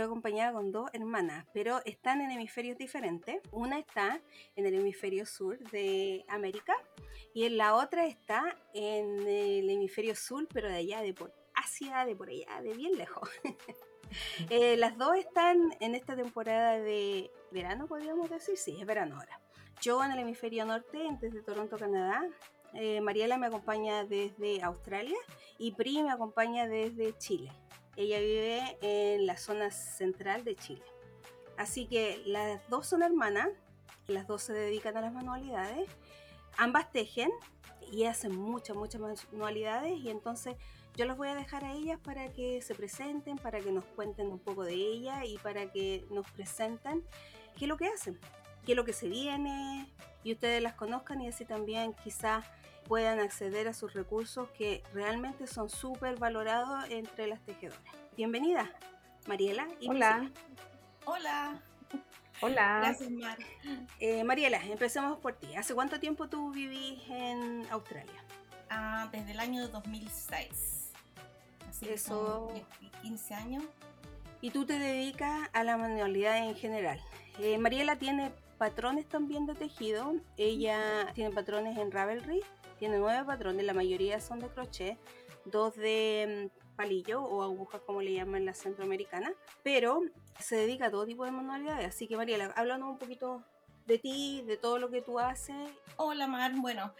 estoy acompañada con dos hermanas, pero están en hemisferios diferentes. Una está en el hemisferio sur de América y en la otra está en el hemisferio sur, pero de allá, de por Asia, de por allá, de bien lejos. Eh, las dos están en esta temporada de verano, podríamos decir, sí, es verano ahora. Yo en el hemisferio norte, desde Toronto, Canadá. Eh, Mariela me acompaña desde Australia y Pri me acompaña desde Chile. Ella vive en la zona central de Chile. Así que las dos son hermanas, las dos se dedican a las manualidades, ambas tejen y hacen muchas, muchas manualidades y entonces yo los voy a dejar a ellas para que se presenten, para que nos cuenten un poco de ella y para que nos presenten qué es lo que hacen, qué es lo que se viene y ustedes las conozcan y así también quizás puedan acceder a sus recursos que realmente son súper valorados entre las tejedoras. Bienvenida, Mariela. Y Hola. Hola. Hola. Gracias, Mar. Eh, Mariela, empecemos por ti. ¿Hace cuánto tiempo tú vivís en Australia? Ah, desde el año 2006. Así Eso. 15 años. Y tú te dedicas a la manualidad en general. Eh, Mariela tiene patrones también de tejido. Ella tiene patrones en Ravelry tiene nueve patrones, la mayoría son de crochet, dos de mm, palillo o aguja como le llaman la centroamericana, pero se dedica a todo tipo de manualidades. Así que Mariela, háblanos un poquito de ti, de todo lo que tú haces. Hola Mar, bueno,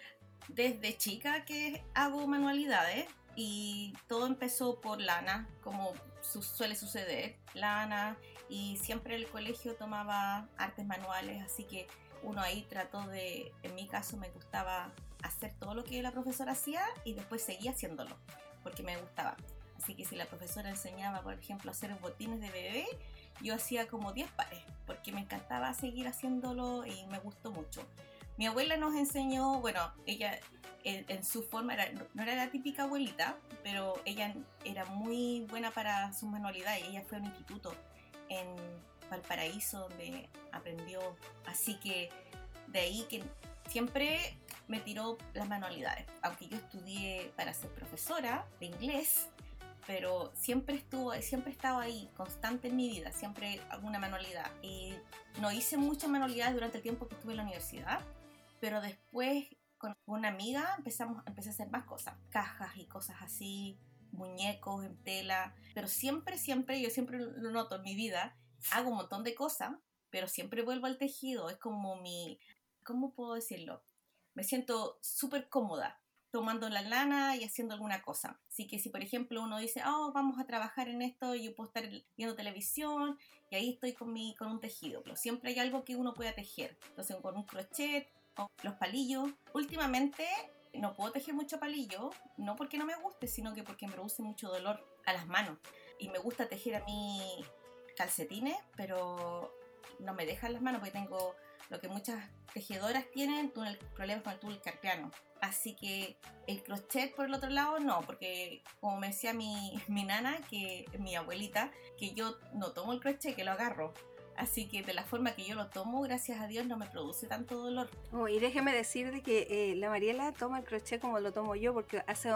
desde chica que hago manualidades y todo empezó por lana, como suele suceder, lana, y siempre el colegio tomaba artes manuales, así que uno ahí trató de, en mi caso me gustaba hacer todo lo que la profesora hacía y después seguía haciéndolo, porque me gustaba. Así que si la profesora enseñaba, por ejemplo, hacer botines de bebé, yo hacía como 10 pares, porque me encantaba seguir haciéndolo y me gustó mucho. Mi abuela nos enseñó, bueno, ella en, su forma era, no era la típica abuelita, pero ella era muy buena para sus manualidades. Ella fue a un instituto en Valparaíso donde aprendió. Así que de ahí que siempre me tiró las manualidades. Aunque yo estudié para ser profesora de inglés, pero siempre estuvo, siempre estaba ahí, constante en mi vida, siempre alguna manualidad. Y no hice muchas manualidades durante el tiempo que estuve en la universidad, pero después con una amiga empezamos, empecé a hacer más cosas, cajas y cosas así, muñecos en tela, pero siempre, siempre, yo siempre lo noto en mi vida, hago un montón de cosas, pero siempre vuelvo al tejido, es como mi, ¿cómo puedo decirlo? Me siento súper cómoda tomando la lana y haciendo alguna cosa. Así que si por ejemplo uno dice, oh, vamos a trabajar en esto, yo puedo estar viendo televisión y ahí estoy con, mi, con un tejido. Pero siempre hay algo que uno pueda tejer. Entonces con un crochet o los palillos. Últimamente no puedo tejer mucho palillo, no porque no me guste, sino que porque me produce mucho dolor a las manos. Y me gusta tejer a mí calcetines, pero no me dejan las manos porque tengo lo que muchas tejedoras tienen, túnel, problemas con el túnel carpiano. Así que el crochet por el otro lado no, porque como me decía mi, mi nana, que mi abuelita, que yo no tomo el crochet, que lo agarro. Así que de la forma que yo lo tomo, gracias a Dios, no me produce tanto dolor. Oh, y déjeme decir de que eh, la Mariela toma el crochet como lo tomo yo, porque hace,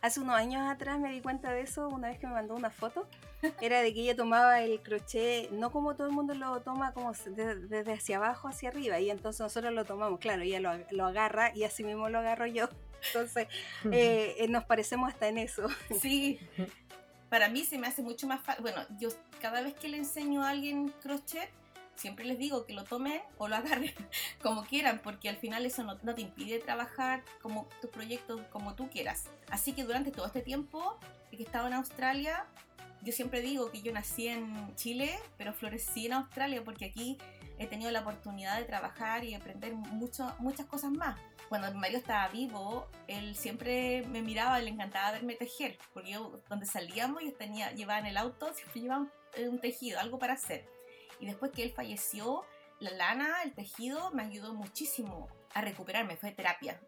hace unos años atrás me di cuenta de eso una vez que me mandó una foto. Era de que ella tomaba el crochet, no como todo el mundo lo toma, como desde hacia abajo hacia arriba. Y entonces nosotros lo tomamos, claro, ella lo, lo agarra y así mismo lo agarro yo. Entonces eh, eh, nos parecemos hasta en eso. Sí, para mí se me hace mucho más fácil. Bueno, yo cada vez que le enseño a alguien crochet, siempre les digo que lo tomen o lo agarren como quieran, porque al final eso no, te impide trabajar como tus proyectos como tú quieras. Así que durante todo este tiempo que he estado en Australia, yo siempre digo que yo nací en Chile, pero florecí en Australia porque aquí he tenido la oportunidad de trabajar y aprender mucho, muchas cosas más cuando mi marido estaba vivo, él siempre me miraba le encantaba verme tejer, porque yo, donde salíamos, yo tenía, llevaba en el auto, siempre llevaba un, tejido, algo para hacer. Y después que él falleció, la lana, el tejido, me ayudó muchísimo a recuperarme, fue terapia.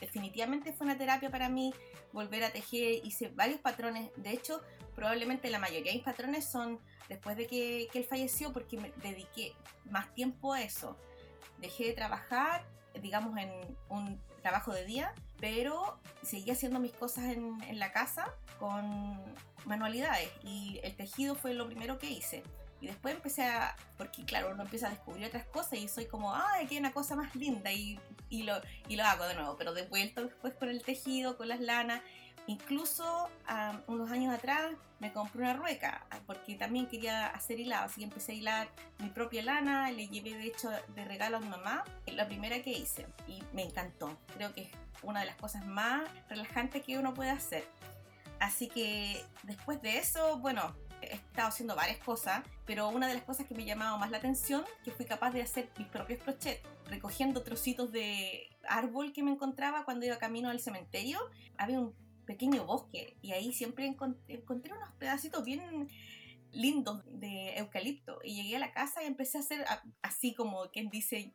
Definitivamente fue una terapia para mí volver a tejer, hice varios patrones, de hecho, probablemente la mayoría de mis patrones son después de que, que él falleció porque me dediqué más tiempo a eso. Dejé de trabajar digamos, en un trabajo de día, pero seguía haciendo mis cosas en, en, la casa con manualidades y el tejido fue lo primero que hice. Y después empecé a, porque claro, uno empieza a descubrir otras cosas y soy como, ay, aquí hay una cosa más linda y, y, lo, y lo hago de nuevo, pero de vuelta después con el tejido, con las lanas. Incluso unos años atrás me compré una rueca porque también quería hacer hilado, así que empecé a hilar mi propia lana, le llevé de hecho de regalo a mi mamá, la primera que hice y me encantó. Creo que es una de las cosas más relajantes que uno puede hacer. Así que después de eso, bueno, he estado haciendo varias cosas, pero una de las cosas que me llamaba más la atención, que fui capaz de hacer mis propios crochets, recogiendo trocitos de árbol que me encontraba cuando iba camino al cementerio. Había pequeño bosque y ahí siempre encontré, unos pedacitos bien lindos de eucalipto y llegué a la casa y empecé a hacer así como quien dice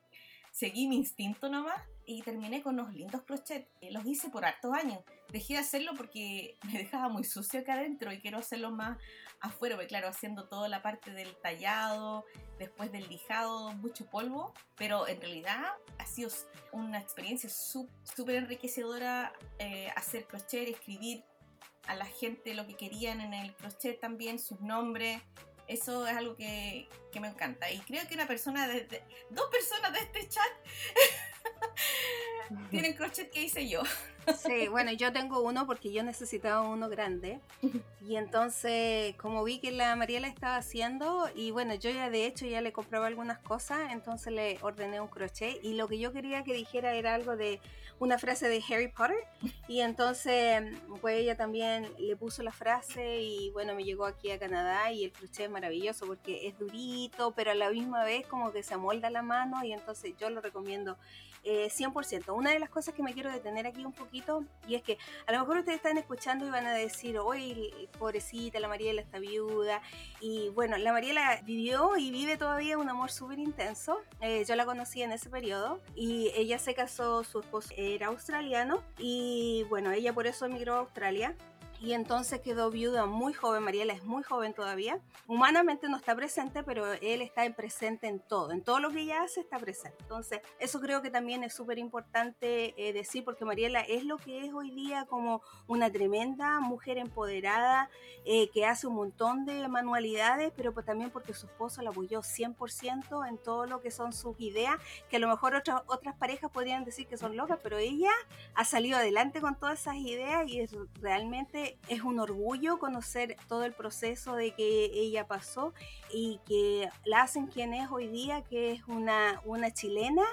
seguí mi instinto nomás y terminé con unos lindos crochets. Los hice por hartos años. Dejé de hacerlo porque me dejaba muy sucio acá adentro y quiero hacerlo más afuera, porque claro, haciendo toda la parte del tallado, después del lijado, mucho polvo, pero en realidad ha sido una experiencia súper enriquecedora eh, hacer crochet, escribir a la gente lo que querían en el crochet también, sus nombres, eso es algo que, que, me encanta. Y creo que una persona, de, dos personas de este chat tienen crochet que hice yo. Sí, bueno, yo tengo uno porque yo necesitaba uno grande. Y entonces, como vi que la Mariela estaba haciendo, y bueno, yo ya de hecho ya le compraba algunas cosas, entonces le ordené un crochet. Y lo que yo quería que dijera era algo de una frase de Harry Potter. Y entonces, pues ella también le puso la frase y bueno, me llegó aquí a Canadá y el crochet es maravilloso porque es durito, pero a la misma vez como que se amolda la mano y entonces yo lo recomiendo 100%. Eh, una de las cosas que me quiero detener aquí un poquito, y es que a lo mejor ustedes están escuchando y van a decir, oye, pobrecita, la Mariela está viuda. Y bueno, la Mariela vivió y vive todavía un amor súper intenso. Eh, yo la conocí en ese periodo y ella se casó, su esposo era australiano y bueno, ella por eso emigró a Australia y entonces quedó viuda muy joven, Mariela es muy joven todavía. Humanamente no está presente, pero él está presente en todo, en todo lo que ella hace está presente. Entonces, eso creo que también es súper importante eh, decir, porque Mariela es lo que es hoy día como una tremenda mujer empoderada, eh, que hace un montón de manualidades, pero pues también porque su esposo la apoyó 100% en todo lo que son sus ideas, que a lo mejor otras, otras parejas podrían decir que son locas, pero ella ha salido adelante con todas esas ideas y es realmente es un orgullo conocer todo el proceso de que ella pasó y que la hacen quien es hoy día, que es una, una chilena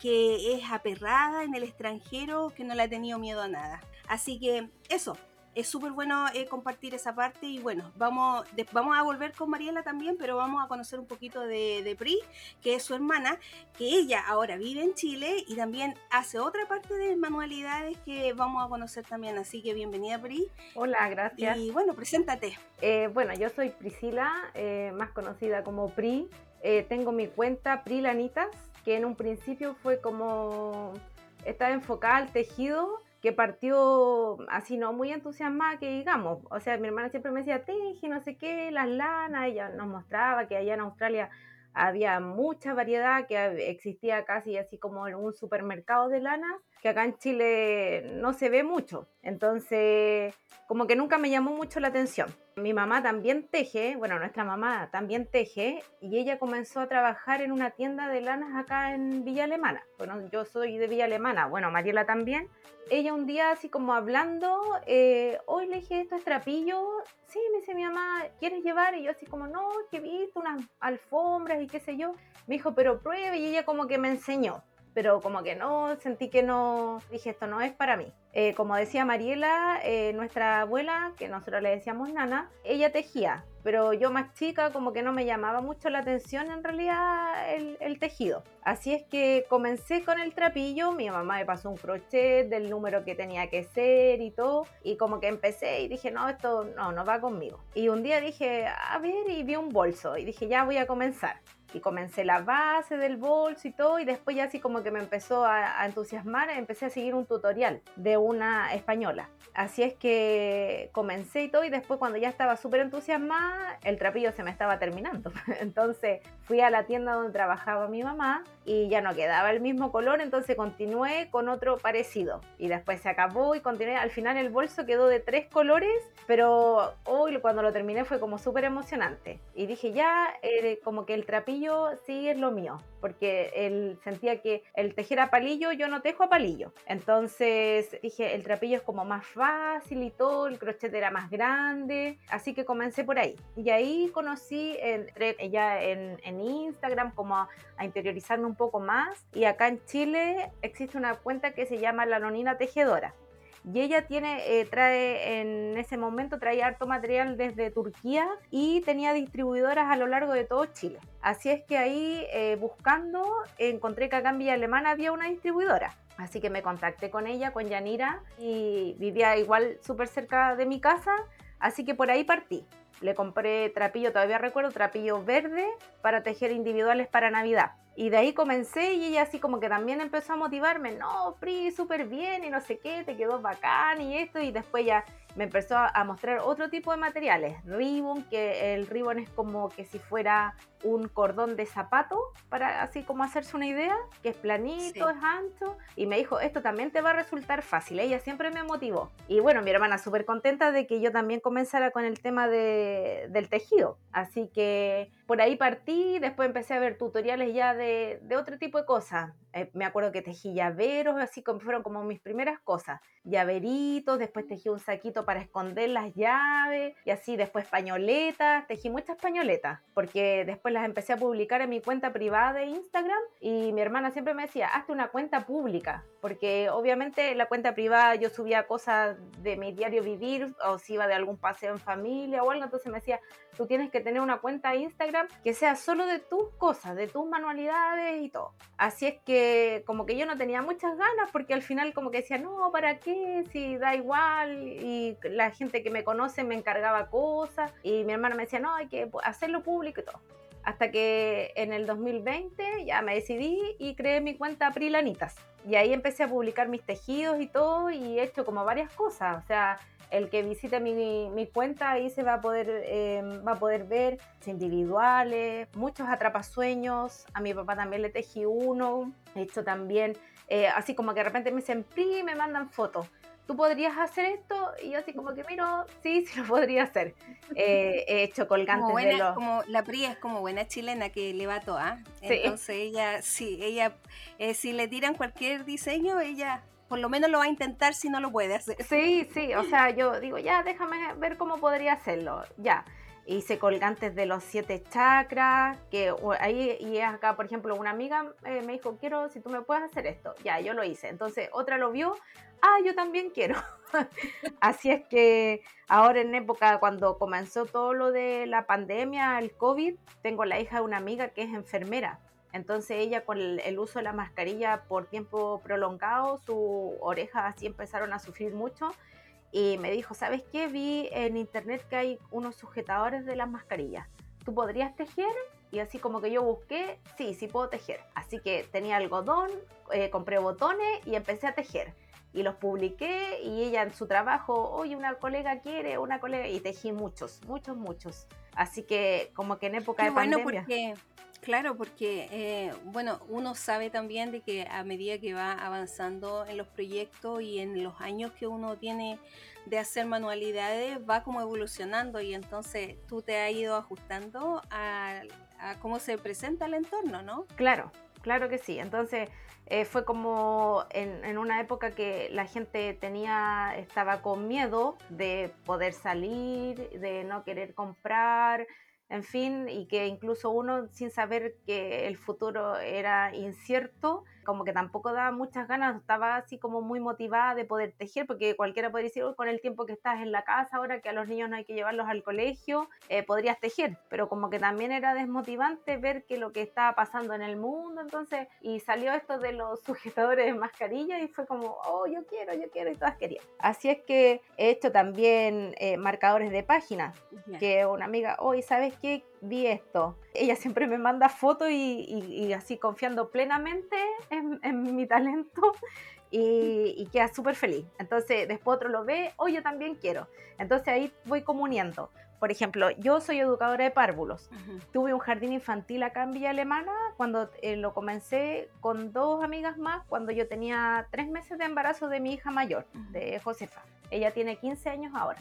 que es aperrada en el extranjero, que no le ha tenido miedo a nada. Así que eso, es súper bueno eh, compartir esa parte y bueno, vamos, vamos a volver con Mariela también, pero vamos a conocer un poquito de, de Pri, que es su hermana, que ella ahora vive en Chile y también hace otra parte de manualidades que vamos a conocer también, así que bienvenida Pri. Hola, gracias. Y bueno, preséntate. Eh, bueno, yo soy Priscila, eh, más conocida como Pri. tengo mi cuenta Pri Lanitas, que en un principio fue como, estaba enfocada al tejido que partió así no muy entusiasmada que digamos, o sea, mi hermana siempre me decía, teje, no sé qué, las lanas, ella nos mostraba que allá en Australia había mucha variedad, que existía casi así como un supermercado de lanas, que acá en Chile no se ve mucho. Entonces, como que nunca me llamó mucho la atención. Mi mamá también teje, bueno, nuestra mamá también teje, y ella comenzó a trabajar en una tienda de lanas acá en Villa Alemana. Bueno, yo soy de Villa Alemana, bueno, Mariela también. Ella un día así como hablando, eh, hoy le dije, esto es trapillo, sí, me dice mi mamá, ¿quieres llevar? Y yo así como, no, que he visto unas alfombras y qué sé yo. Me dijo, pero pruebe, y ella como que me enseñó pero como que no, sentí que no, dije, esto no es para mí. Eh, como decía Mariela, eh, nuestra abuela, que nosotros le decíamos nana, ella tejía, pero yo más chica como que no me llamaba mucho la atención en realidad el, el, tejido. Así es que comencé con el trapillo, mi mamá me pasó un crochet del número que tenía que ser y todo, y como que empecé y dije, no, esto no, no va conmigo. Y un día dije, a ver, y vi un bolso y dije, ya voy a comenzar y comencé la base del bolso y todo y después ya así como que me empezó a, entusiasmar, empecé a seguir un tutorial de una española. Así es que comencé y todo y después cuando ya estaba súper entusiasmada, el trapillo se me estaba terminando. Entonces fui a la tienda donde trabajaba mi mamá y ya no quedaba el mismo color, entonces continué con otro parecido. Y después se acabó y continué. Al final el bolso quedó de tres colores, pero hoy cuando lo terminé fue como súper emocionante. Y dije ya, eh, como que el trapillo sí es lo mío, porque él sentía que el tejer a palillo yo no tejo a palillo. Entonces dije, el trapillo es como más fácil y todo, el crochet era más grande, así que comencé por ahí. Y ahí conocí, entré ya en, Instagram como a, a interiorizarme un poco más y acá en Chile existe una cuenta que se llama La Nonina Tejedora. Y ella tiene, eh, trae, en ese momento traía harto material desde Turquía y tenía distribuidoras a lo largo de todo Chile. Así es que ahí eh, buscando encontré que acá en Villa Alemana había una distribuidora. Así que me contacté con ella, con Yanira, y vivía igual súper cerca de mi casa, así que por ahí partí. Le compré trapillo, todavía recuerdo, trapillo verde para tejer individuales para Navidad. Y de ahí comencé y ella así como que también empezó a motivarme, no, Pri, súper bien y no sé qué, te quedó bacán y esto. Y después ya me empezó a mostrar otro tipo de materiales. Ribbon, que el ribbon es como que si fuera un cordón de zapato, para así como hacerse una idea, que es planito, es ancho. Y me dijo, esto también te va a resultar fácil. Ella siempre me motivó. Y bueno, mi hermana súper contenta de que yo también comenzara con el tema de, del tejido. Así que por ahí partí, después empecé a ver tutoriales ya de, de otro tipo de cosas. Eh, me acuerdo que tejí llaveros, así como fueron como mis primeras cosas. Llaveritos, después tejí un saquito para esconder las llaves, y así después pañoletas, tejí muchas pañoletas, porque después las empecé a publicar en mi cuenta privada de Instagram y mi hermana siempre me decía, hazte una cuenta pública, porque obviamente en la cuenta privada yo subía cosas de mi diario vivir, o si iba de algún paseo en familia o algo, entonces me decía, tú tienes que tener una cuenta de Instagram que sea solo de tus cosas, de tus manualidades y todo. Así es que como que yo no tenía muchas ganas porque al final como que decía, no, ¿para qué? Si da igual y la gente que me conoce me encargaba cosas y mi hermana me decía, no, hay que hacerlo público y todo. Hasta que en el 2020 ya me decidí y creé mi cuenta Prilanitas. Y ahí empecé a publicar mis tejidos y todo y he hecho como varias cosas. O sea, el que visite mi, mi, cuenta ahí se va a poder eh, va a poder ver individuales, muchos atrapasueños, a mi papá también le tejí uno, he hecho también, eh, así como que de repente me dicen, Pri, me mandan fotos, ¿tú podrías hacer esto? Y yo así como que miro, sí, sí lo podría hacer. Eh, he hecho colgantes buena, de los... Como la Pri es como buena chilena que le va toda. Entonces ella, sí, ella, si le tiran cualquier diseño, ella por lo menos lo va a intentar si no lo puede hacer. Sí, sí, o sea, yo digo, ya, déjame ver cómo podría hacerlo, ya. Hice colgantes de los siete chakras, que ahí, y acá, por ejemplo, una amiga eh, me dijo, quiero, si tú me puedes hacer esto, ya, yo lo hice. Entonces, otra lo vio, ah, yo también quiero. Así es que ahora en época, cuando comenzó todo lo de la pandemia, el COVID, tengo la hija de una amiga que es enfermera. Entonces ella con el, uso de la mascarilla por tiempo prolongado, sus orejas así empezaron a sufrir mucho y me dijo, ¿sabes qué? Vi en internet que hay unos sujetadores de las mascarillas. ¿Tú podrías tejer? Y así como que yo busqué, sí, sí puedo tejer. Así que tenía algodón, eh, compré botones y empecé a tejer. Y los publiqué y ella en su trabajo, oye, una colega quiere, una colega, y tejí muchos, muchos, muchos. Así que como que en época Qué de bueno pandemia... Porque Claro, porque eh, bueno, uno sabe también de que a medida que va avanzando en los proyectos y en los años que uno tiene de hacer manualidades, va como evolucionando y entonces tú te has ido ajustando a, cómo se presenta el entorno, ¿no? Claro, claro que sí. Entonces eh, fue como en, en, una época que la gente tenía, estaba con miedo de poder salir, de no querer comprar, en fin, y que incluso uno sin saber que el futuro era incierto, como que tampoco daba muchas ganas, estaba así como muy motivada de poder tejer, porque cualquiera podría decir, con el tiempo que estás en la casa, ahora que a los niños no hay que llevarlos al colegio, eh, podrías tejer, pero como que también era desmotivante ver que lo que estaba pasando en el mundo, entonces, y salió esto de los sujetadores de mascarilla y fue como, oh, yo quiero, yo quiero, y todas querían. Así es que he hecho también eh, marcadores de página, que una amiga, hoy, ¿sabes qué? Vi esto. Ella siempre me manda fotos y, y, así confiando plenamente en, en, mi talento y, y queda súper feliz. Entonces después otro lo ve, oh, yo también quiero. Entonces ahí voy comuniendo. Por ejemplo, yo soy educadora de párvulos. Tuve un jardín infantil acá en Villa Alemana cuando eh, lo comencé con dos amigas más cuando yo tenía tres meses de embarazo de mi hija mayor, de Josefa. Ella tiene 15 años ahora.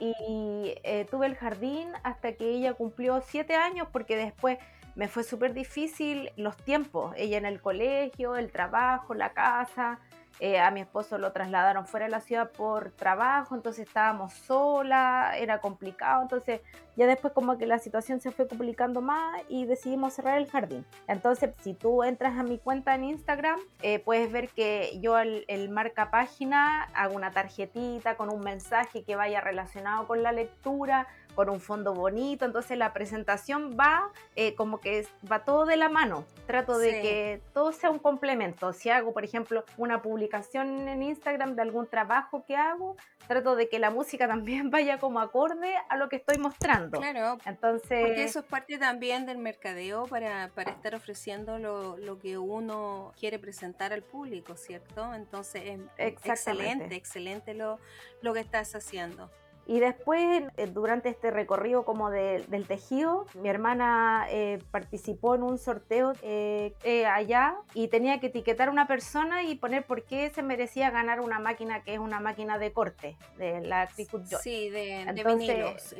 Y eh, tuve el jardín hasta que ella cumplió siete años porque después me fue súper difícil los tiempos. Ella en el colegio, el trabajo, la casa. Eh, a mi esposo lo trasladaron fuera de la ciudad por trabajo, entonces estábamos sola, era complicado, entonces ya después como que la situación se fue complicando más y decidimos cerrar el jardín. Entonces si tú entras a mi cuenta en Instagram, eh, puedes ver que yo el, el, marca página hago una tarjetita con un mensaje que vaya relacionado con la lectura, con un fondo bonito, entonces la presentación va eh, como que va todo de la mano. Trato de que todo sea un complemento. Si hago, por ejemplo, una publicación en Instagram de algún trabajo que hago, trato de que la música también vaya como acorde a lo que estoy mostrando. Claro. Entonces, porque eso es parte también del mercadeo para, para estar ofreciendo lo, lo, que uno quiere presentar al público, ¿cierto? Entonces, es excelente, excelente lo, lo que estás haciendo. Y después, eh, durante este recorrido como del tejido, mi hermana eh, participó en un sorteo eh, allá y tenía que etiquetar a una persona y poner por qué se merecía ganar una máquina que es una máquina de corte, de la Cricut Joy. Sí, de, vinilos,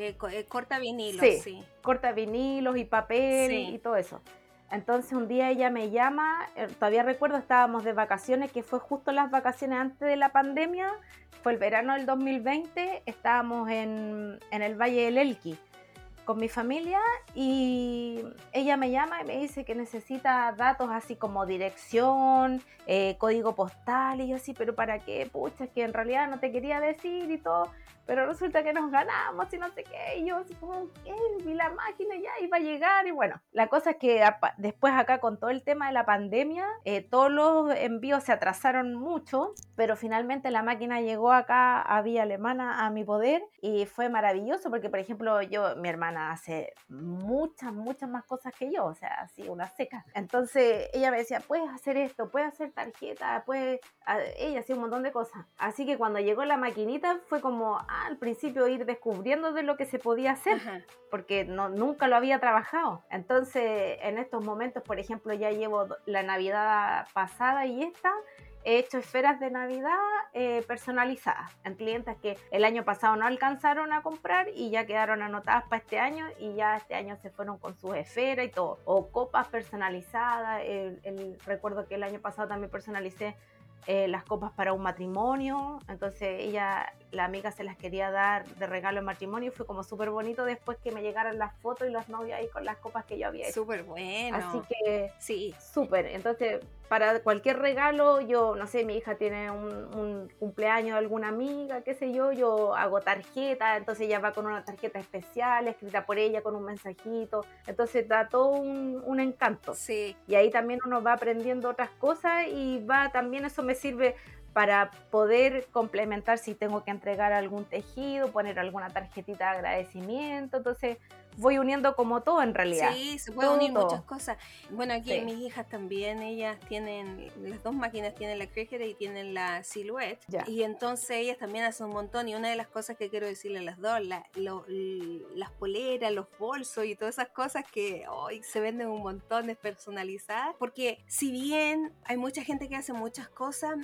corta vinilos, sí, Corta vinilos y papel y todo eso. Entonces un día ella me llama, todavía recuerdo, estábamos de vacaciones, que fue justo las vacaciones antes de la pandemia, fue el verano del 2020, estábamos en, en el Valle del Elqui con mi familia y ella me llama y me dice que necesita datos así como dirección, eh, código postal y yo así, pero ¿para qué? Pucha, que en realidad no te quería decir y todo pero resulta que nos ganamos y no sé qué, y yo así como, ¿qué? La máquina ya iba a llegar, y bueno, la cosa es que después acá con todo el tema de la pandemia, eh, todos los envíos se atrasaron mucho, pero finalmente la máquina llegó acá a Vía Alemana a mi poder y fue maravilloso porque, por ejemplo, yo, mi hermana hace muchas, muchas más cosas que yo, o sea, así una seca. Entonces ella me decía, puedes hacer esto, puedes hacer tarjeta, puedes, ella hacía un montón de cosas. Así que cuando llegó la maquinita fue como, al principio ir descubriendo de lo que se podía hacer, porque no, nunca lo había trabajado. Entonces, en estos momentos, por ejemplo, ya llevo la Navidad pasada y esta, he hecho esferas de Navidad eh, personalizadas en clientes que el año pasado no alcanzaron a comprar y ya quedaron anotadas para este año y ya este año se fueron con sus esferas y todo. O copas personalizadas. el, recuerdo que el año pasado también personalicé eh, las copas para un matrimonio. Entonces ella, la amiga se las quería dar de regalo en matrimonio. Fue como súper bonito después que me llegaran las fotos y los novios ahí con las copas que yo había hecho. Súper bueno. Así que sí, súper. Entonces para cualquier regalo, yo no sé, mi hija tiene un, cumpleaños de alguna amiga, qué sé yo, yo hago tarjeta, entonces ella va con una tarjeta especial, escrita por ella con un mensajito, entonces da todo un, un encanto. Sí. Y ahí también uno va aprendiendo otras cosas y va también eso me sirve para poder complementar si tengo que entregar algún tejido, poner alguna tarjetita de agradecimiento, entonces voy uniendo como todo en realidad. Sí, se puede unir muchas cosas. Bueno, aquí mis hijas también, ellas tienen, las dos máquinas tienen la Cricut y tienen la Silhouette. Y entonces ellas también hacen un montón. Y una de las cosas que quiero decirle a las dos, las poleras, los bolsos y todas esas cosas que hoy se venden un montón despersonalizadas. Porque si bien hay mucha gente que hace muchas cosas,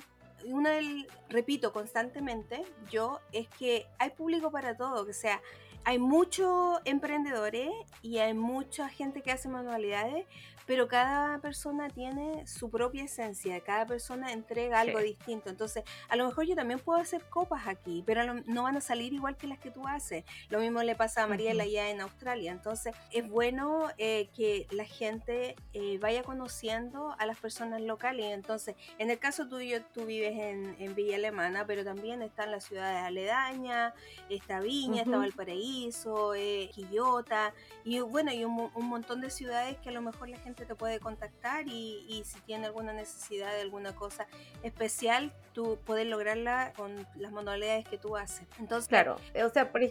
una del, repito constantemente, yo, es que hay público para todo, que sea, hay muchos emprendedores y hay mucha gente que hace manualidades, pero cada persona tiene su propia esencia, cada persona entrega algo distinto. Entonces, a lo mejor yo también puedo hacer copas aquí, pero no van a salir igual que las que tú haces. Lo mismo le pasa a Mariela allá en Australia. Entonces, es bueno eh, que la gente eh, vaya conociendo a las personas locales. Entonces, en el caso tuyo, tú vives en, en Villa Alemana, pero también están las ciudades aledañas, está Viña, está Valparaíso, eh, Quillota, y bueno, y un, un montón de ciudades que a lo mejor la gente gente te puede contactar y, y si tiene alguna necesidad de alguna cosa especial, tú puedes lograrla con las manualidades que tú haces. Entonces, Claro, o sea, por,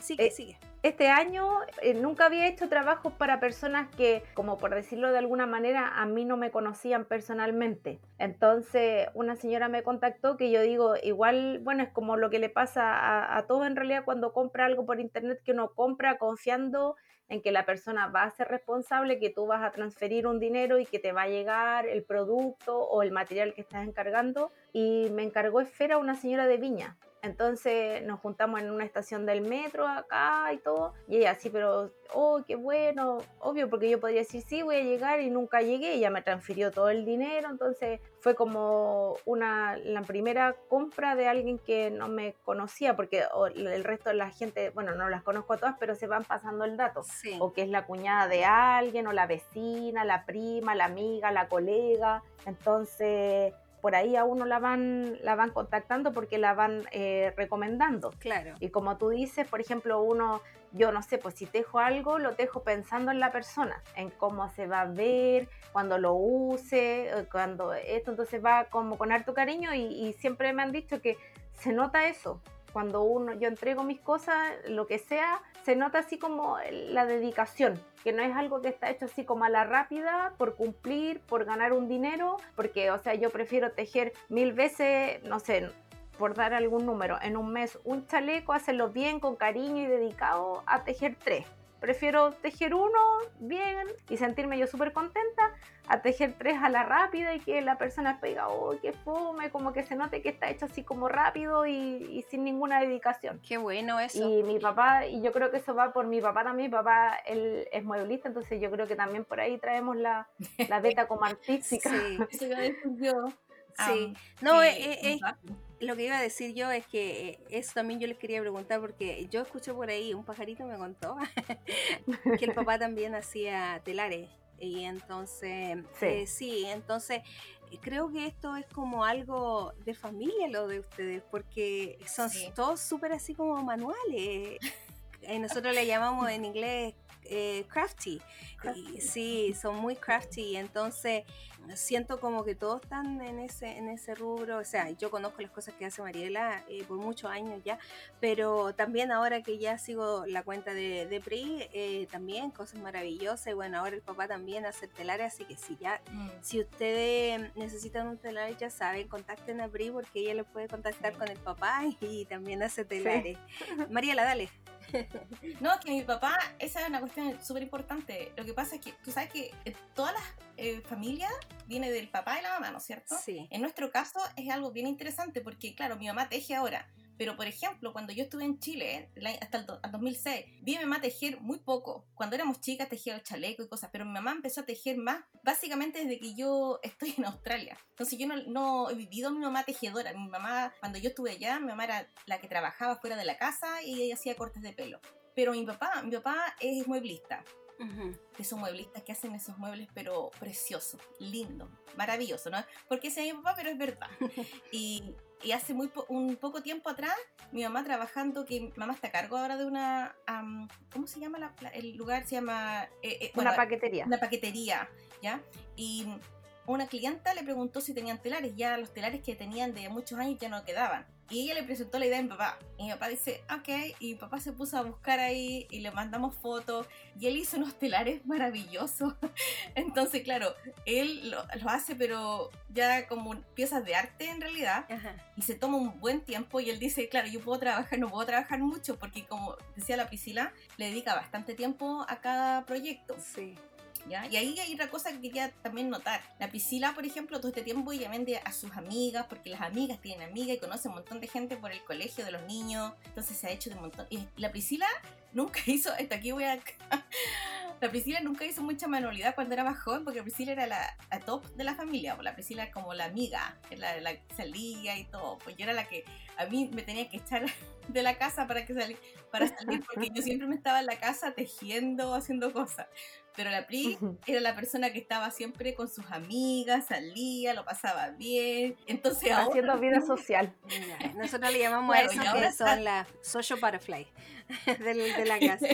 sigue, eh, sigue. este año eh, nunca había hecho trabajos para personas que, como por decirlo de alguna manera, a mí no me conocían personalmente. Entonces, una señora me contactó que yo digo, igual, bueno, es como lo que le pasa a, a todos en realidad cuando compra algo por internet, que uno compra confiando en que la persona va a ser responsable, que tú vas a transferir un dinero y que te va a llegar el producto o el material que estás encargando. Y me encargó Esfera una señora de Viña. Entonces nos juntamos en una estación del metro acá y todo. Y ella sí, pero, oh, qué bueno. Obvio, porque yo podría decir, sí, voy a llegar y nunca llegué. Ella me transfirió todo el dinero. Entonces fue como una, la primera compra de alguien que no me conocía, porque el resto de la gente, bueno, no las conozco a todas, pero se van pasando el dato. Sí. O que es la cuñada de alguien, o la vecina, la prima, la amiga, la colega. Entonces por ahí a uno la van, la van contactando porque la van eh, recomendando. Claro. Y como tú dices, por ejemplo, uno, yo no sé, pues si tejo algo, lo tejo pensando en la persona, en cómo se va a ver, cuando lo use, eh, cuando esto, entonces va como con harto cariño y, y siempre me han dicho que se nota eso. Cuando uno, yo entrego mis cosas, lo que sea, se nota así como la dedicación, que no es algo que está hecho así como a la rápida, por cumplir, por ganar un dinero, porque, o sea, yo prefiero tejer mil veces, no sé, por dar algún número, en un mes un chaleco, hacerlo bien, con cariño y dedicado, a tejer tres. Prefiero tejer uno bien y sentirme yo súper contenta a tejer tres a la rápida y que la persona pega, oh, qué fome, como que se note que está hecho así como rápido y, y sin ninguna dedicación. Qué bueno eso. Y mi papá, y yo creo que eso va por mi papá también, mi papá él es mueblista, entonces yo creo que también por ahí traemos la, la beta como artística. Sí, Eso yo. sí. No, eh, eh, mi papá- lo que iba a decir yo es que eh, eso también yo les quería preguntar porque yo escuché por ahí, un pajarito me contó que el papá también hacía telares. Y entonces, Sí. eh, sí, entonces eh, creo que esto es como algo de familia lo de ustedes, porque son Sí. todos súper así como manuales. Nosotros le llamamos en inglés eh, crafty. Y sí, son muy crafty. Entonces siento como que todos están en ese, en ese rubro. O sea, yo conozco las cosas que hace Mariela eh, por muchos años ya, pero también ahora que ya sigo la cuenta de, de PRI, eh, también cosas maravillosas. Y bueno, ahora el papá también hace telares, así que si ya Mm, si ustedes necesitan un telar, ya saben, contacten a Bri porque ella les puede contactar con el papá y también hace telares. Mariela, dale. No, que mi papá, esa es una cuestión súper importante. Lo que pasa es que tú sabes que eh, todas las eh, familias viene del papá y la mamá, ¿no es cierto? Sí. En nuestro caso es algo bien interesante porque, claro, mi mamá teje ahora. Pero, por ejemplo, cuando yo estuve en Chile, el hasta el do- al 2006, vi a mi mamá tejer muy poco. Cuando éramos chicas tejía los chalecos y cosas, pero mi mamá empezó a tejer más básicamente desde que yo estoy en Australia. Entonces yo no, no he vivido a mi mamá tejedora. Mi mamá, cuando yo estuve allá, mi mamá era la que trabajaba fuera de la casa y ella hacía cortes de pelo. Pero mi papá, mi papá es mueblista Ujú. esos mueblistas que hacen esos muebles, pero preciosos, lindos, maravillosos, ¿no? Porque ese es mi papá, pero es verdad. Y, y hace muy po- un poco tiempo atrás, mi mamá trabajando, que mi mamá está a cargo ahora de una, am, ¿cómo se llama la- el lugar? Se llama... eh, eh, Una paquetería. una paquetería, ¿ya? Y una clienta le preguntó si tenían telares, ya los telares que tenían de muchos años ya no quedaban. Y ella le presentó la idea a mi papá. Y mi papá dice, ok, y mi papá se puso a buscar ahí y le mandamos fotos. Y él hizo unos telares maravillosos. Entonces, claro, él lo, lo hace, pero ya como piezas de arte en realidad Ajá. y se toma un buen tiempo y él dice, claro, yo puedo trabajar, no puedo trabajar mucho porque como decía la Priscila, le dedica bastante tiempo a cada proyecto. Sí. ¿Ya? Y ahí hay otra cosa que quería también notar. La Priscila, por ejemplo, todo este tiempo ella vende a sus amigas, porque las amigas tienen amigas y conoce un montón de gente por el colegio de los niños, entonces se ha hecho de un montón. Y la Priscila nunca hizo, hasta aquí voy a... La Priscila nunca hizo mucha manualidad cuando era más joven, porque Priscila era la, la top de la familia, pues la Priscila como la amiga, era la que salía y todo, pues yo era la que a mí me tenía que echar de la casa para que sali- para salir, porque yo siempre me estaba en la casa tejiendo, haciendo cosas. Pero la Pri era la persona que estaba siempre con sus amigas, salía, lo pasaba bien. Entonces Haciendo vida social. nosotros le llamamos a eso que son las social butterfly de, la casa.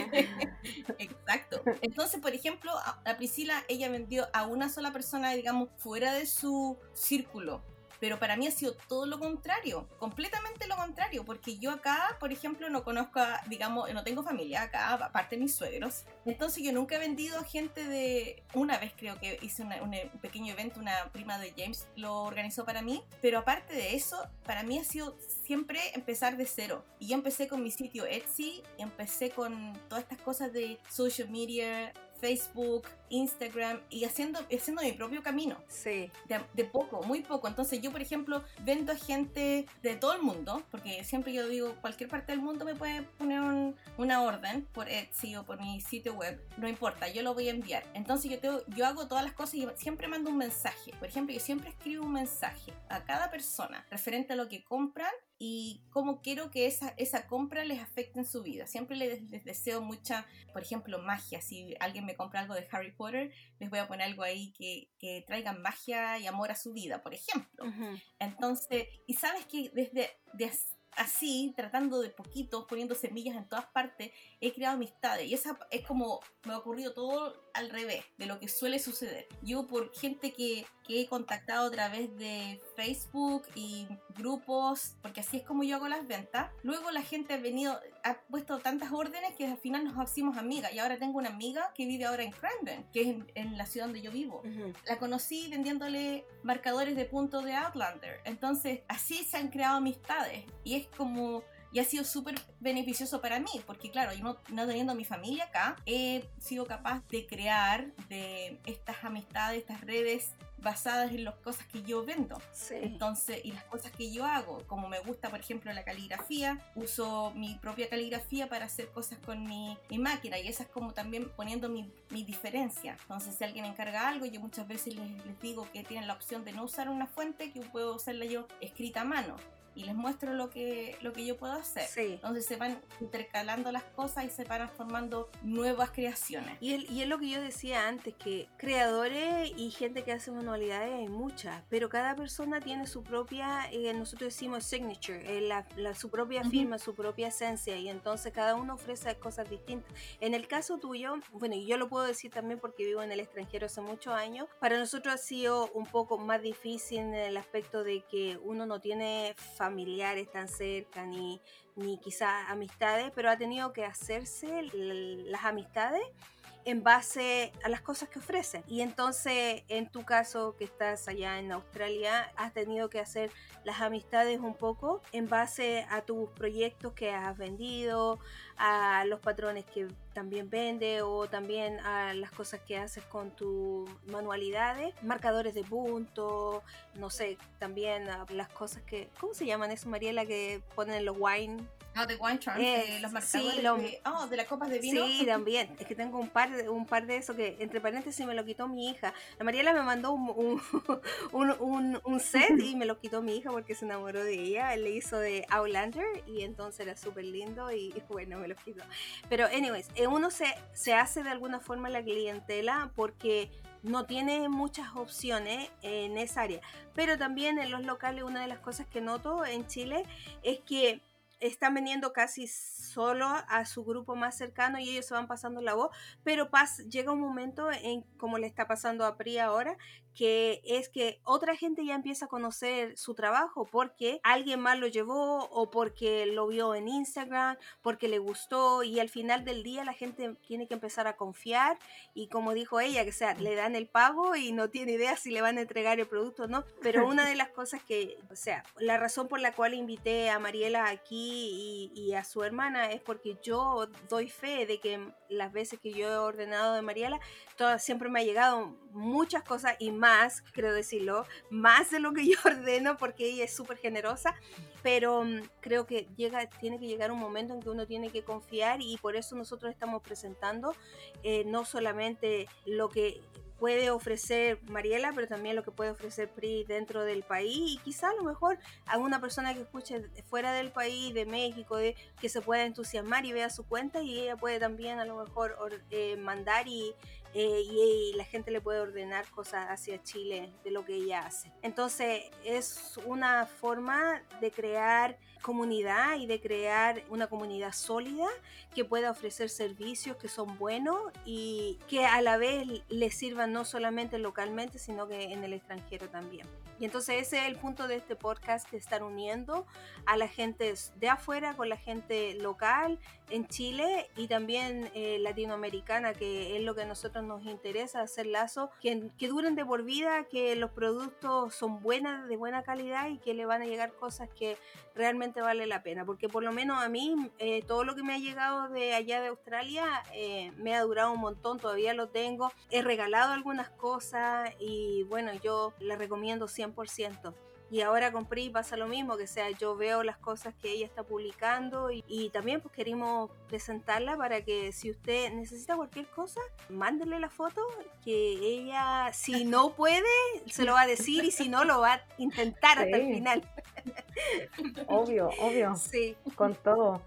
Exacto. Entonces, por ejemplo, la Priscila, ella vendió a una sola persona, digamos, fuera de su círculo pero para mí ha sido todo lo contrario, completamente lo contrario, porque yo acá, por ejemplo, no conozco, digamos, no tengo familia acá, aparte de mis suegros, entonces yo nunca he vendido a gente de, una vez creo que hice un pequeño evento, una prima de James lo organizó para mí, pero aparte de eso, para mí ha sido siempre empezar de cero. Y yo empecé con mi sitio Etsy, empecé con todas estas cosas de social media, Facebook, Instagram y haciendo, haciendo mi propio camino. Sí. De, poco, muy poco. Entonces yo, por ejemplo, vendo a gente de todo el mundo, porque siempre yo digo, cualquier parte del mundo me puede poner una orden por Etsy o por mi sitio web, no importa, yo lo voy a enviar. Entonces yo, tengo, yo hago todas las cosas y siempre mando un mensaje. Por ejemplo, yo siempre escribo un mensaje a cada persona referente a lo que compran y cómo quiero que esa, esa compra les afecte en su vida. Siempre les, deseo mucha, por ejemplo, magia. Si alguien me compra algo de Harry Potter, les voy a poner algo ahí que, que traiga magia y amor a su vida, por ejemplo. Entonces, y sabes que desde así, tratando de poquito, poniendo semillas en todas partes, he creado amistades. Y esa es como me ha ocurrido todo al revés de lo que suele suceder. Yo por gente que, que he contactado a través de Facebook y grupos, porque así es como yo hago las ventas, luego la gente ha venido, ha puesto tantas órdenes que al final nos hicimos amigas. Y ahora tengo una amiga que vive ahora en Crandon, que es en, la ciudad donde yo vivo. La conocí vendiéndole marcadores de punto de Outlander. Entonces así se han creado amistades. Y es como y ha sido súper beneficioso para mí, porque claro, yo no, no, teniendo mi familia acá, he sido capaz de crear de estas amistades, estas redes basadas en las cosas que yo vendo. Entonces, y las cosas que yo hago, como me gusta, por ejemplo, la caligrafía, uso mi propia caligrafía para hacer cosas con mi, mi máquina y esa es como también poniendo mi, mi, diferencia. Entonces, si alguien encarga algo, yo muchas veces les, les digo que tienen la opción de no usar una fuente, que puedo hacerla yo escrita a mano y les muestro lo que, lo que yo puedo hacer. Entonces se van intercalando las cosas y se van formando nuevas creaciones. Y, y es lo que yo decía antes, que creadores y gente que hace manualidades hay muchas, pero cada persona tiene su propia, eh, nosotros decimos signature, eh, la, su propia firma, su propia esencia, y entonces cada uno ofrece cosas distintas. En el caso tuyo, bueno, y yo lo puedo decir también porque vivo en el extranjero hace muchos años, para nosotros ha sido un poco más difícil en el aspecto de que uno no tiene familiares tan cerca, ni, ni quizás amistades, pero ha tenido que hacerse las amistades en base a las cosas que ofrecen. Y entonces, en tu caso, que estás allá en Australia, has tenido que hacer las amistades un poco en base a tus proyectos que has vendido, a los patrones que también vende o también a las cosas que haces con tus manualidades, marcadores de punto, no sé, también las cosas que, ¿cómo se llaman eso, Mariela, que ponen en los wine? Ah, de wine charms, eh, los marcadores sí, de, oh, de las copas de vino. Sí, también. Es que tengo un par de, un par de eso que, entre paréntesis, me lo quitó mi hija. La Mariela me mandó un, un, un, un set y me lo quitó mi hija porque se enamoró de ella. Él le hizo de Outlander y entonces era súper lindo y, bueno, me lo quitó. Pero, anyways, eh, uno se, se hace de alguna forma la clientela porque no tiene muchas opciones en esa área. Pero también en los locales, una de las cosas que noto en Chile es que están vendiendo casi solo a su grupo más cercano y ellos se van pasando la voz, pero llega un momento en como le está pasando a Pri ahora, es que otra gente ya empieza a conocer su trabajo porque alguien más lo llevó o porque lo vio en Instagram, porque le gustó y al final del día la gente tiene que empezar a confiar y como dijo ella, que sea, le dan el pago y no tiene idea si le van a entregar el producto o no, pero una de las cosas que, o sea, la razón por la cual invité a Mariela aquí y, y a su hermana es porque yo doy fe de que las veces que yo he ordenado de Mariela, todas, siempre me ha llegado muchas cosas y más creo decirlo, más de lo que yo ordeno porque ella es súper generosa, pero mm, creo que llega, tiene que llegar un momento en que uno tiene que confiar y por eso nosotros estamos presentando eh, no solamente lo que puede ofrecer Mariela, pero también lo que puede ofrecer PRI dentro del país y quizá a lo mejor alguna persona que escuche fuera del país, de México, de, que se pueda entusiasmar y vea su cuenta y ella puede también a lo mejor eh, mandar y, eh, y, la gente le puede ordenar cosas hacia Chile de lo que ella hace. Entonces es una forma de crear comunidad y de crear una comunidad sólida que pueda ofrecer servicios que son buenos y que a la vez le sirvan no solamente localmente, sino que en el extranjero también. Y entonces ese es el punto de este podcast, de estar uniendo a la gente de afuera con la gente local en Chile y también eh, latinoamericana, que es lo que a nosotros nos interesa, hacer lazos que, que duren de por vida, que los productos son buenas, de buena calidad y que le van a llegar cosas que realmente vale la pena, porque por lo menos a mí eh, todo lo que me ha llegado de allá de Australia eh, me ha durado un montón, todavía lo tengo, he regalado algunas cosas y bueno, yo la recomiendo 100%. Y ahora con PRI pasa lo mismo, que sea, yo veo las cosas que ella está publicando y, también pues queremos presentarla para que si usted necesita cualquier cosa, mándele la foto, que ella si no puede, se lo va a decir y si no, lo va a intentar hasta el final. Obvio, obvio. Sí. Con todo.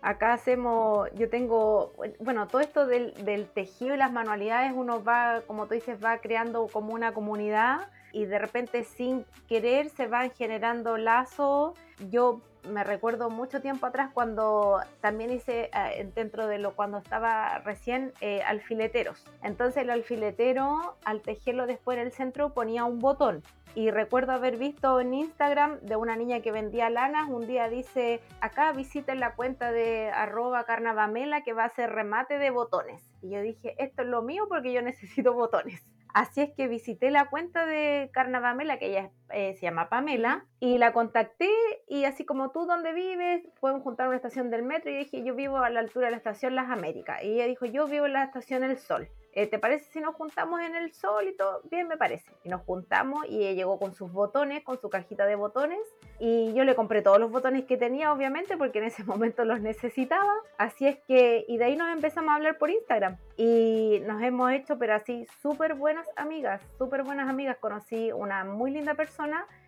Acá hacemos, yo tengo, bueno, todo esto del, del tejido y las manualidades, uno va, como tú dices, va creando como una comunidad y de repente sin querer se van generando lazos. Yo me recuerdo mucho tiempo atrás cuando también hice eh, dentro de lo cuando estaba recién eh, alfileteros. Entonces el alfiletero al tejerlo después en el centro ponía un botón. Y recuerdo haber visto en Instagram de una niña que vendía lanas, un día dice, acá visiten la cuenta de arroba carnavamela que va a hacer remate de botones. Y yo dije, esto es lo mío porque yo necesito botones. Así es que visité la cuenta de Carnavamela, que ella eh, se llama Pamela, y la contacté y así como tú, ¿dónde vives? Podemos juntar una estación del metro y dije, yo vivo a la altura de la estación Las Américas. Y ella dijo, yo vivo en la estación El Sol. Eh, ¿te parece si nos juntamos en el sol y todo? Bien, me parece. Y nos juntamos y ella llegó con sus botones, con su cajita de botones. Y yo le compré todos los botones que tenía, obviamente, porque en ese momento los necesitaba. Así es que, y de ahí nos empezamos a hablar por Instagram. Y nos hemos hecho, pero así, súper buenas amigas, súper buenas amigas. Conocí una muy linda persona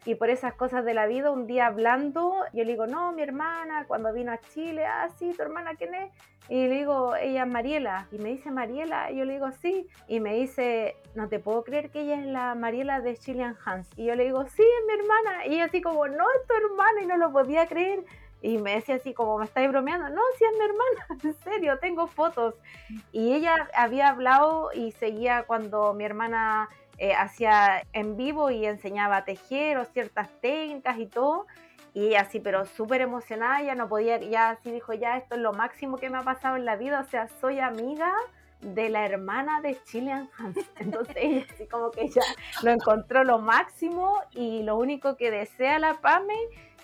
y por esas cosas de la vida, un día hablando, yo le digo, no, mi hermana, cuando vino a Chile, ah, sí, tu hermana, ¿quién es? Y le digo, ella es Mariela. Y me dice, Mariela. Y yo le digo, sí. Y me dice, no te puedo creer que ella es la Mariela de Chilean Hans. Y yo le digo, sí, es mi hermana. Y así como, no, es tu hermana. Y no lo podía creer. Y me decía así como, me estáis bromeando. No, sí, es mi hermana. En serio, tengo fotos. Y ella había hablado y seguía cuando mi hermana eh, hacía en vivo y enseñaba a tejer o ciertas técnicas y todo. Y así, pero súper emocionada, ya no podía, ya así dijo, ya esto es lo máximo que me ha pasado en la vida, o sea, soy amiga de la hermana de Chilean Hans. Entonces ella así como que ya lo encontró lo máximo y lo único que desea la Pame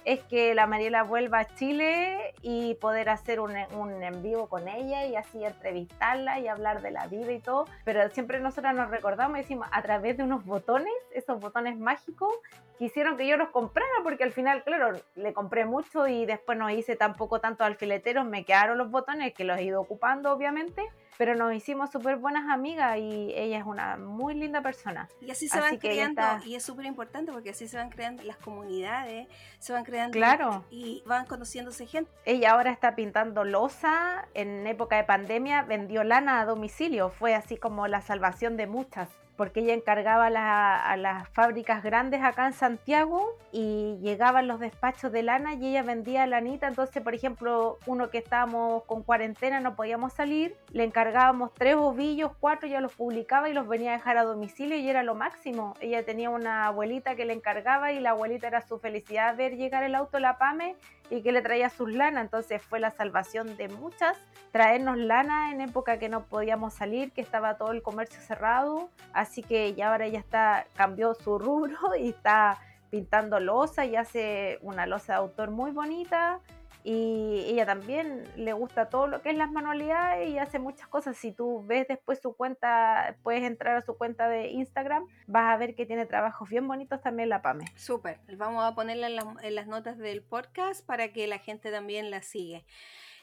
es que la Mariela vuelva a Chile y poder hacer un, un, en vivo con ella y así entrevistarla y hablar de la vida y todo. Pero siempre nosotras nos recordamos y decimos a través de unos botones, esos botones mágicos, quisieron que yo los comprara porque al final, claro, le compré mucho y después no hice tampoco tantos alfileteros, me quedaron los botones que los he ido ocupando obviamente pero nos hicimos súper buenas amigas y ella es una muy linda persona. Y así se van creando, y es súper importante porque así se van creando las comunidades, se van creando claro. y van conociéndose gente. Ella ahora está pintando losa, en época de pandemia vendió lana a domicilio, fue así como la salvación de muchas porque ella encargaba a las fábricas grandes acá en Santiago y llegaban los despachos de lana y ella vendía lanita. Entonces, por ejemplo, uno que estábamos con cuarentena no podíamos salir, le encargábamos tres ovillos, cuatro, ya los publicaba y los venía a dejar a domicilio y era lo máximo. Ella tenía una abuelita que le encargaba y la abuelita era su felicidad ver llegar el auto La Pame y que le traía sus lanas. Entonces fue la salvación de muchas traernos lana en época que no podíamos salir, que estaba todo el comercio cerrado. Así que ya ahora ya está, cambió su rubro y está pintando losa y hace una losa de autor muy bonita. Y ella también le gusta todo lo que es las manualidades y hace muchas cosas. Si tú ves después su cuenta, puedes entrar a su cuenta de Instagram, vas a ver que tiene trabajos bien bonitos también la PAME. Súper, vamos a ponerla en, las notas del podcast para que la gente también la sigue.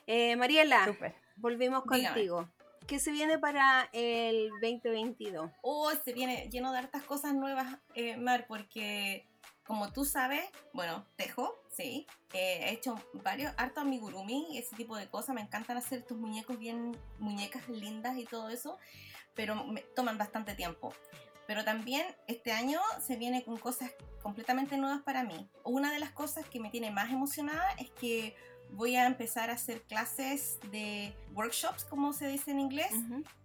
Eh, Mariela, volvimos contigo. ¿Qué se viene para el 2022? Oh, se viene lleno de hartas cosas nuevas, eh, Mar, porque como tú sabes, bueno, tejo, sí, eh, he hecho varios, harto amigurumi y ese tipo de cosas, me encantan hacer estos muñecos bien, muñecas lindas y todo eso, pero me toman bastante tiempo. Pero también este año se viene con cosas completamente nuevas para mí. Una de las cosas que me tiene más emocionada es que voy a empezar a hacer clases de workshops, como se dice en inglés,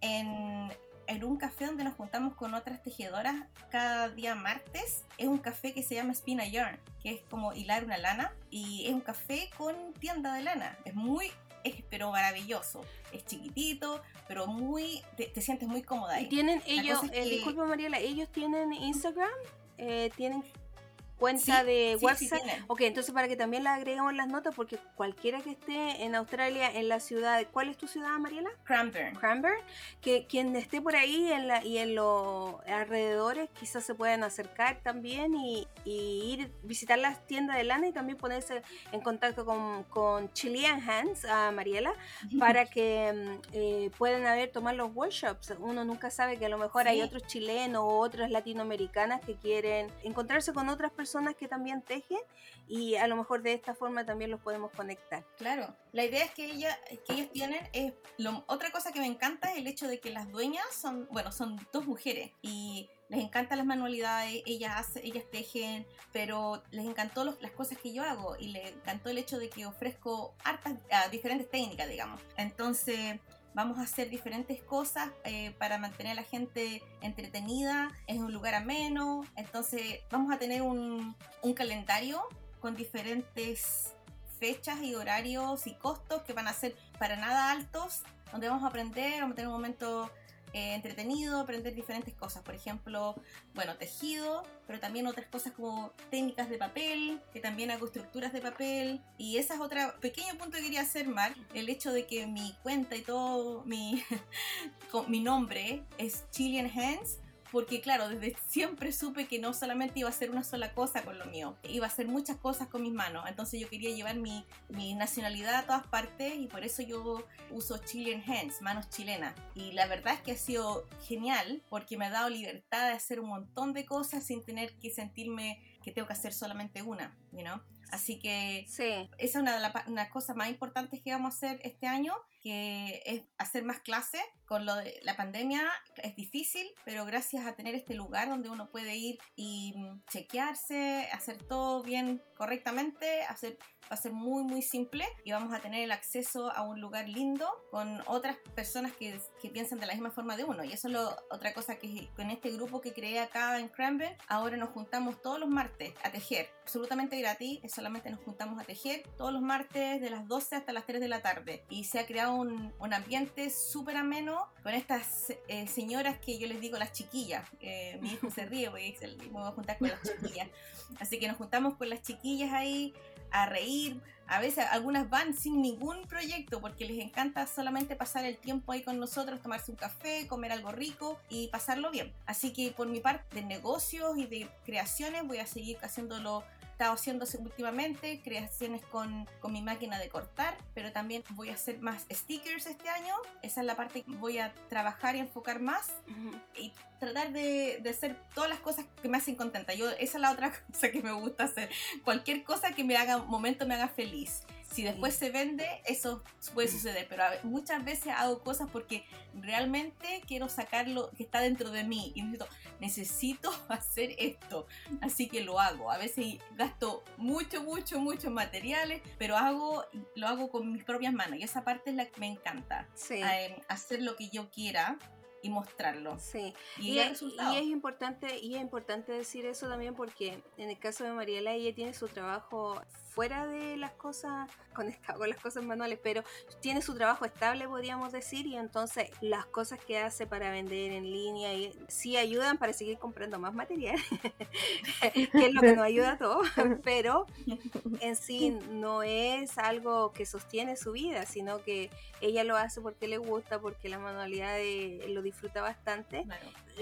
en, en, un café donde nos juntamos con otras tejedoras cada día martes. Es un café que se llama Spina Yarn, que es como hilar una lana, y es un café con tienda de lana. Es muy es pero maravilloso. Es chiquitito, pero muy te, sientes muy cómoda ahí. ¿Y tienen ellos, eh, disculpa Mariela, ellos tienen Instagram? Eh, ¿Tienen cuenta de WhatsApp. ok, entonces para que también la agreguemos las notas, porque cualquiera que esté en Australia, en la ciudad, ¿cuál es tu ciudad, Mariela? Cranbourne. Cranbourne, que quien esté por ahí en la, y en los alrededores quizás se puedan acercar también y, y ir visitar las tiendas de lana y también ponerse en contacto con, con Chilean Hands, a Mariela, para que mm, eh, puedan haber tomar los workshops. Uno nunca sabe que a lo mejor hay otros chilenos o otras latinoamericanas que quieren encontrarse con otras personas personas que también tejen y a lo mejor de esta forma también los podemos conectar. Claro, la idea es que, ella, que ellos tienen, es otra cosa que me encanta es el hecho de que las dueñas son, bueno, son dos mujeres y les encantan las manualidades, ellas, ellas tejen, pero les encantó las cosas que yo hago y les encantó el hecho de que ofrezco hartas, ah, diferentes técnicas, digamos. Entonces, vamos a hacer diferentes cosas eh, para mantener a la gente entretenida, es un lugar ameno, entonces vamos a tener un, un calendario con diferentes fechas y horarios y costos que van a ser para nada altos, donde vamos a aprender, vamos a tener un momento eh, entretenido, aprender diferentes cosas. Por ejemplo, bueno, tejido, pero también otras cosas como técnicas de papel, que también hago estructuras de papel. Y ese es otro pequeño punto que quería hacer, Mar, el hecho de que mi cuenta y todo mi, mi nombre es Chilean Hands porque claro, desde siempre supe que no solamente iba a ser una sola cosa con lo mío, iba a hacer muchas cosas con mis manos, entonces yo quería llevar mi, mi nacionalidad a todas partes y por eso yo uso Chilean Hands, manos chilenas. Y la verdad es que ha sido genial porque me ha dado libertad de hacer un montón de cosas sin tener que sentirme que tengo que hacer solamente una, you know? Así que sí. esa es una de las cosas más importantes que vamos a hacer este año, que es hacer más clases con lo de la pandemia es difícil, pero gracias a tener este lugar donde uno puede ir y chequearse, hacer todo bien correctamente, hacer, va a ser muy muy simple y vamos a tener el acceso a un lugar lindo con otras personas que, que piensan de la misma forma de uno. Y eso es lo, otra cosa que con este grupo que creé acá en Cranbourne, ahora nos juntamos todos los martes a tejer, absolutamente gratis, solamente nos juntamos a tejer todos los martes de las 12 hasta las 3 de la tarde. Y se ha creado un, un ambiente súper ameno con estas eh, señoras que yo les digo las chiquillas. mi hijo se ríe porque me voy a juntar con las chiquillas. Así que nos juntamos con las chiquillas ahí a reír. A veces algunas van sin ningún proyecto porque les encanta solamente pasar el tiempo ahí con nosotros, tomarse un café, comer algo rico y pasarlo bien. Así que por mi parte de negocios y de creaciones voy a seguir haciéndolo estado haciendo últimamente, creaciones con, con, mi máquina de cortar, pero también voy a hacer más stickers este año. Esa es la parte que voy a trabajar y enfocar más y tratar de, de, hacer todas las cosas que me hacen contenta. Yo, esa es la otra cosa que me gusta hacer. Cualquier cosa que me haga, momento me haga feliz. Si después se vende, eso puede suceder, pero muchas veces hago cosas porque realmente quiero sacar lo que está dentro de mí y necesito, necesito hacer esto, así que lo hago. A veces gasto mucho, mucho, mucho materiales, pero hago, lo hago con mis propias manos y esa parte es la que me encanta. Eh, hacer lo que yo quiera y mostrarlo. Sí. Y, es, y, es importante y es importante decir eso también porque en el caso de Mariela ella tiene su trabajo fuera de las cosas conectado con las cosas manuales, pero tiene su trabajo estable, podríamos decir, y entonces las cosas que hace para vender en línea y, sí ayudan para seguir comprando más material, que es lo que nos ayuda a todos, pero en sí no es algo que sostiene su vida, sino que ella lo hace porque le gusta, porque la manualidad lo disfruta bastante.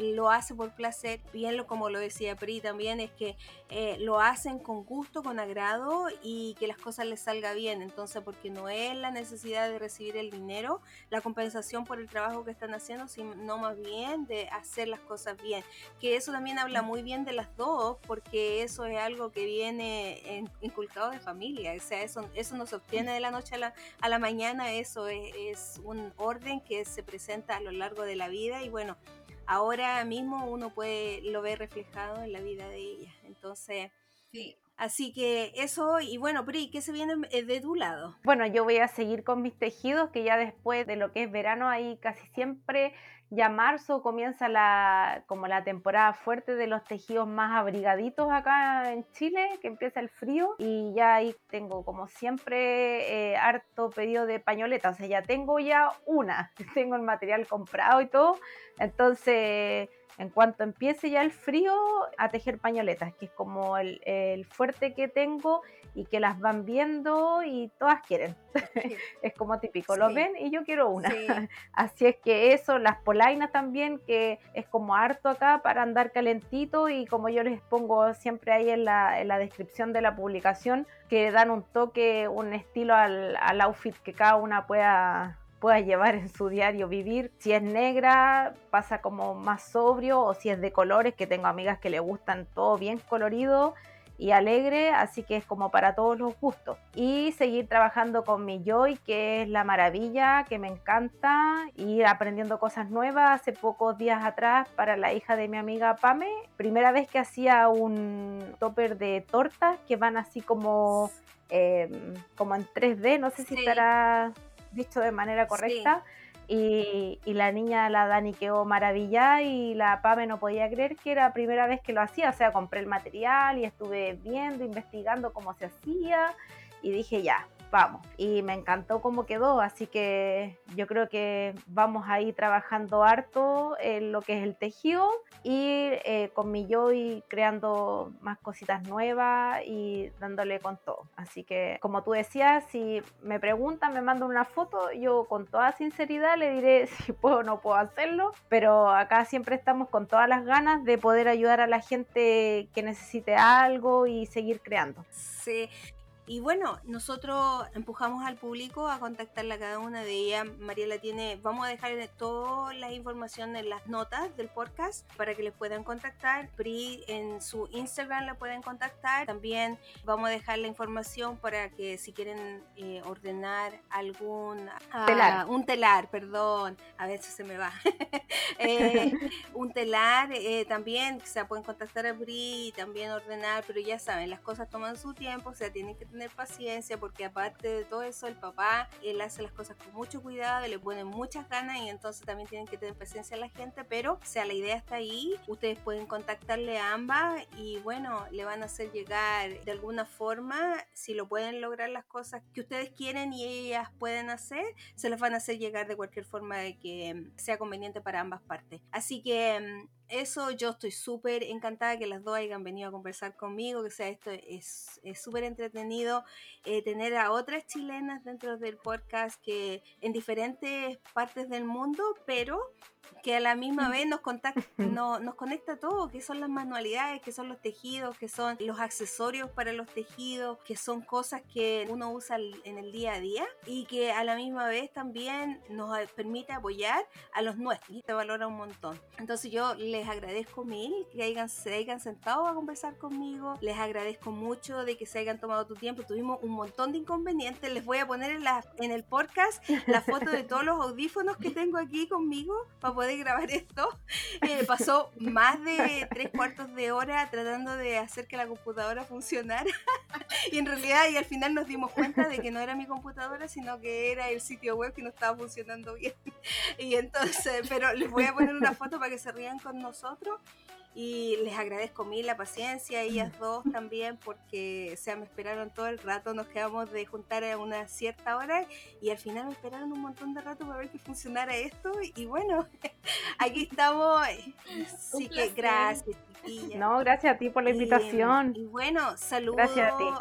Lo hace por placer, bien lo, como lo decía Pri también, es que eh, lo hacen con gusto, con agrado y que las cosas les salga bien. Entonces, porque no es la necesidad de recibir el dinero, la compensación por el trabajo que están haciendo, sino más bien de hacer las cosas bien. Que eso también habla muy bien de las dos, porque eso es algo que viene inculcado de familia. O sea, eso, eso no se obtiene de la noche a la, a la mañana, eso es, es un orden que se presenta a lo largo de la vida y bueno, ahora mismo uno puede lo ve reflejado en la vida de ella. Entonces, sí. Así que eso, y bueno, Pri, ¿qué se viene eh, de tu lado? Bueno, yo voy a seguir con mis tejidos, que ya después de lo que es verano, ahí casi siempre ya marzo comienza la, como la temporada fuerte de los tejidos más abrigaditos acá en Chile, que empieza el frío y ya ahí tengo como siempre eh, harto pedido de pañoletas, o sea, ya tengo ya una, tengo el material comprado y todo, entonces en cuanto empiece ya el frío, a tejer pañoletas, que es como el, el fuerte que tengo y que las van viendo y todas quieren. es como típico, lo ven y yo quiero una. Así es que eso, las polainas también, que es como harto acá para andar calentito y como yo les pongo siempre ahí en la, en la descripción de la publicación, que dan un toque, un estilo al, al outfit que cada una pueda pueda llevar en su diario vivir. Si es negra, pasa como más sobrio, o si es de colores, que tengo amigas que le gustan todo bien colorido, y alegre, así que es como para todos los gustos. Y seguir trabajando con mi Joy, que es la maravilla, que me encanta, ir aprendiendo cosas nuevas. Hace pocos días atrás, para la hija de mi amiga Pame, primera vez que hacía un topper de tortas que van así como, em, como en 3D, no sé si estará dicho de manera correcta. Y, la niña, la Dani, quedó maravillada y la Pame no podía creer que era la primera vez que lo hacía. O sea, compré el material y estuve viendo, investigando cómo se hacía y dije ya, vamos. Y me encantó cómo quedó, así que yo creo que vamos a ir trabajando harto en lo que es el tejido y eh, y creando más cositas nuevas y dándole con todo. Así que como tú decías, si me preguntan, me mandan una foto, yo con toda sinceridad le diré si puedo o no puedo hacerlo, pero acá siempre estamos con todas las ganas de poder ayudar a la gente que necesite algo y seguir creando. Sí, y bueno, nosotros empujamos al público a contactarla a cada una de ellas. Mariela tiene, vamos a dejar toda la información en las notas del podcast para que les puedan contactar. Pri en su Instagram la pueden contactar. También vamos a dejar la información para que si quieren eh, ordenar algún ah, telar. un telar, perdón, a veces se me va. Eh, un telar eh, también, o sea, pueden contactar a Pri y también ordenar, pero ya saben, las cosas toman su tiempo, o sea, tienen que tener paciencia porque aparte de todo eso el papá, él hace las cosas con mucho cuidado, le pone muchas ganas y entonces también tienen que tener paciencia a la gente, pero o sea, la idea está ahí, ustedes pueden contactarle a ambas y bueno, le van a hacer llegar de alguna forma, si lo pueden lograr las cosas que ustedes quieren y ellas pueden hacer, se las van a hacer llegar de cualquier forma de que sea conveniente para ambas partes. Así que mm, eso yo estoy súper encantada que las dos hayan venido a conversar conmigo, que sea esto es súper entretenido eh, tener a otras chilenas dentro del podcast que en diferentes partes del mundo, pero que a la misma vez nos, contacta, no, nos conecta todo, que son las manualidades, que son los tejidos, que son los accesorios para los tejidos, que son cosas que uno usa en el día a día y que a la misma vez también nos permite apoyar a los nuestros y te valora un montón. Entonces yo les agradezco mil que hayan, se hayan sentado a conversar conmigo, les agradezco mucho de que se hayan tomado tu tiempo, tuvimos un montón de inconvenientes, les voy a poner en, la, en el podcast la foto de todos los audífonos que tengo aquí conmigo para poder grabar esto. Eh, pasó más de tres cuartos de hora tratando de hacer que la computadora funcionara. y en realidad, y al final nos dimos cuenta de que no era mi computadora, sino que era el sitio web que no estaba funcionando bien. y entonces, pero les voy a poner una foto para que se rían con nosotros. Y les agradezco mil la paciencia, ellas dos también, porque se me esperaron todo el rato, nos quedamos de juntar a una cierta hora y al final me esperaron un montón de rato para ver que funcionara esto y bueno, aquí estamos, así que gracias. No, gracias a ti por la invitación. Y, bueno, saludos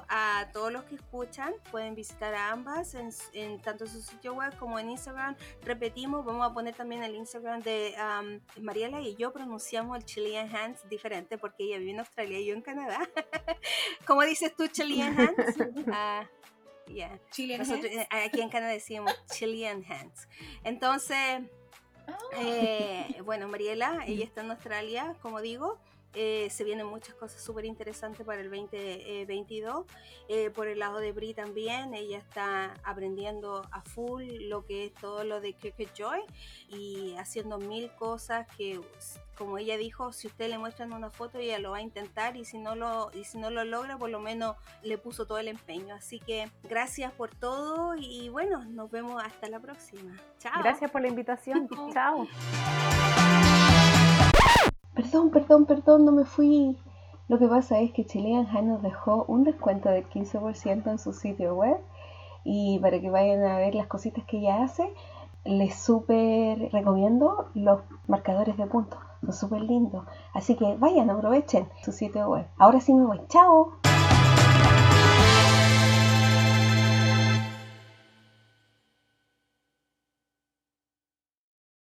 a, todos los que escuchan. Pueden visitar a ambas en, en, tanto su sitio web como en Instagram. Repetimos, vamos a poner también el Instagram de Mariela y yo pronunciamos el Chilean Hands diferente porque ella vive en Australia y yo en Canadá. ¿Cómo dices tú Chilean Hands? uh, yeah. Eh, aquí en Canadá decimos Chilean Hands. Entonces, ah. eh, bueno, Mariela, ella está en Australia, como digo. Eh, se vienen muchas cosas súper interesantes para el 2022. Eh, por el lado de Bri también, ella está aprendiendo a full lo que es todo lo de Cricket Joy y haciendo mil cosas que, como ella dijo, si usted le muestran una foto, ella lo va a intentar y si no lo, y si no lo logra, por lo menos le puso todo el empeño. Así que gracias por todo y bueno, nos vemos hasta la próxima. Chao. Gracias por la invitación. Chao. Perdón, perdón, perdón, no me fui. Lo que pasa es que Chilean High nos dejó un descuento del 15% en su sitio web y para que vayan a ver las cositas que ella hace, les súper recomiendo los marcadores de puntos. Son súper lindos. Así que vayan, aprovechen su sitio web. Ahora sí me voy. ¡Chao!